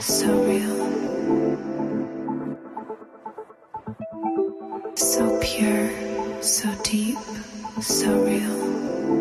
so real. So pure, so deep, so real.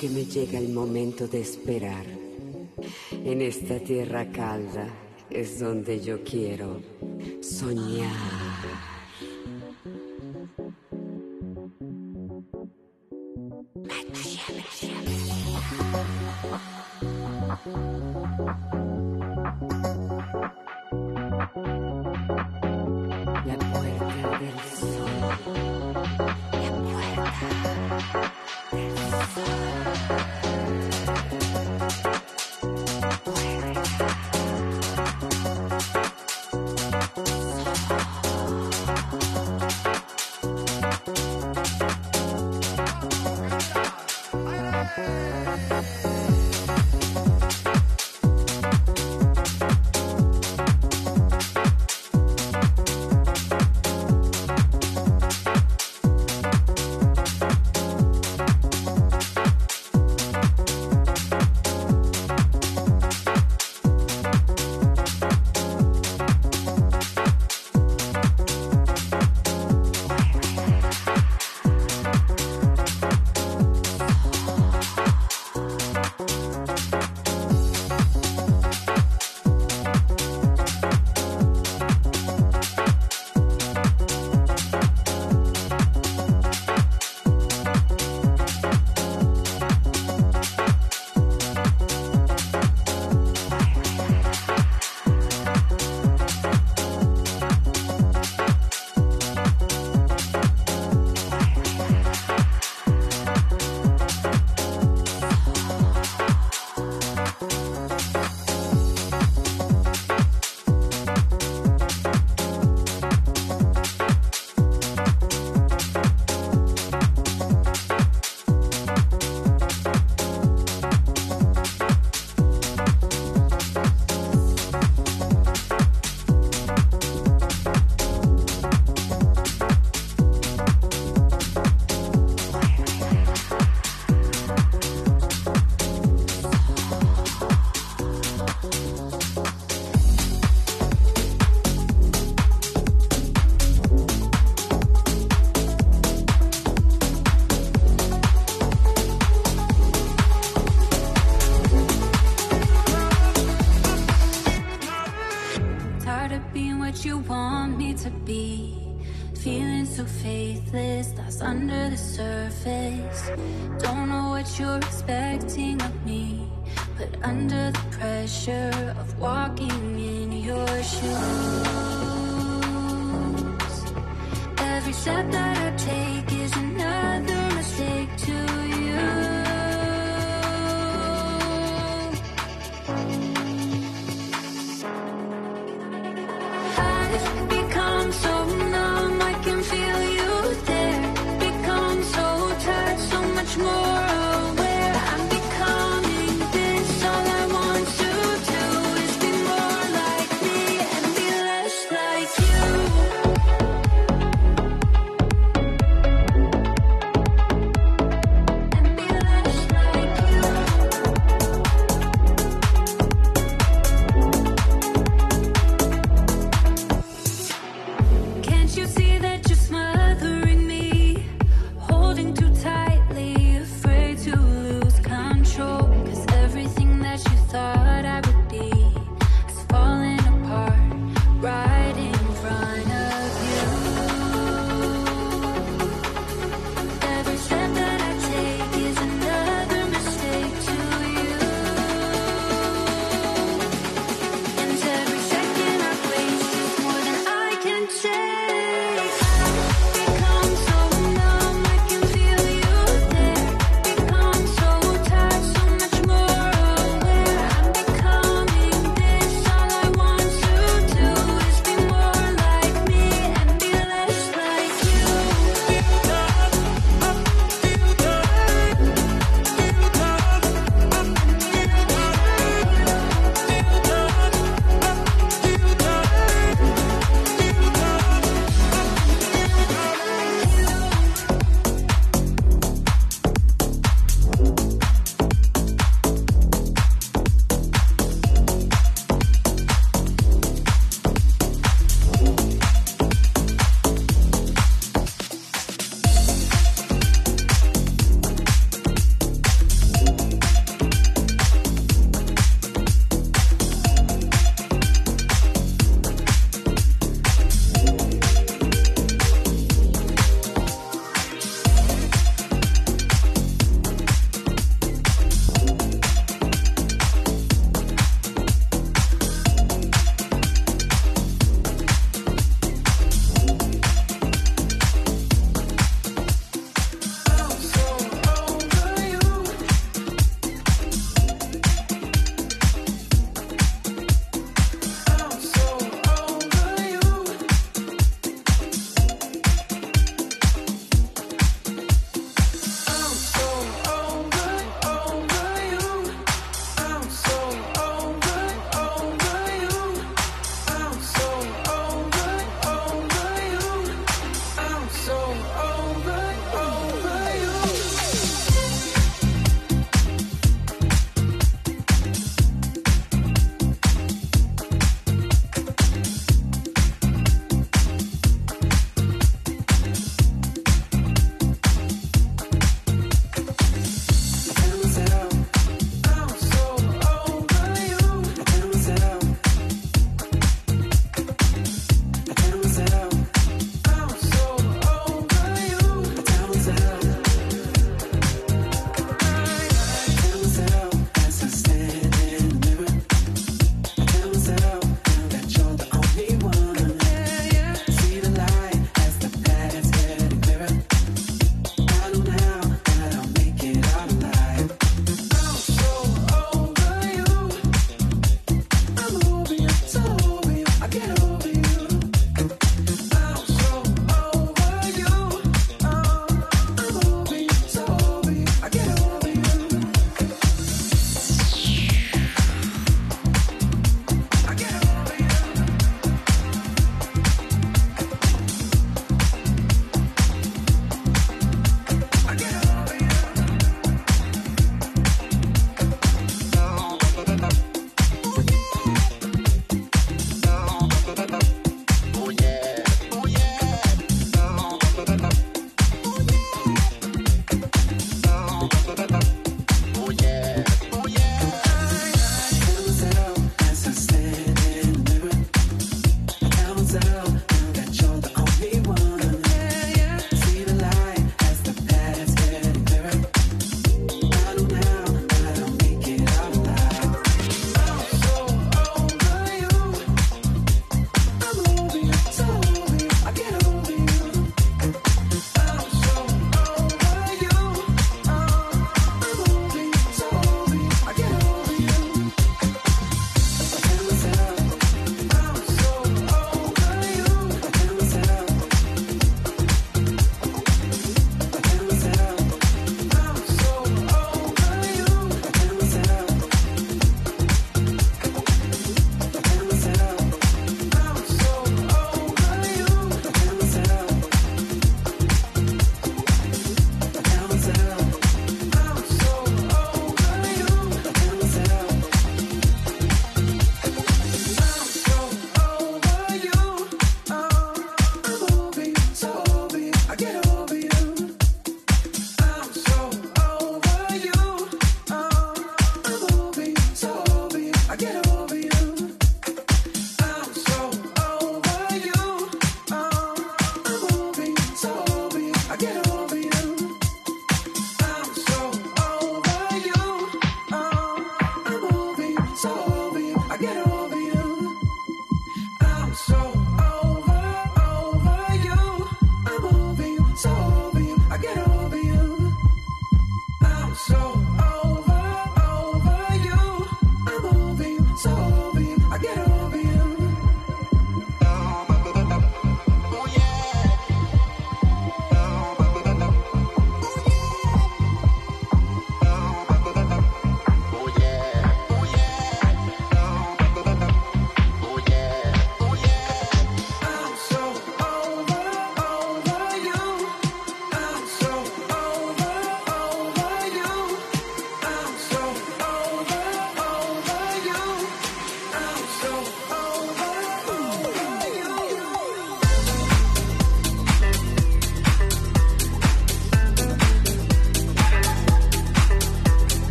que me llega el momento de esperar. En esta tierra calda es donde yo quiero soñar.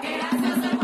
Que gracioso es guataquí.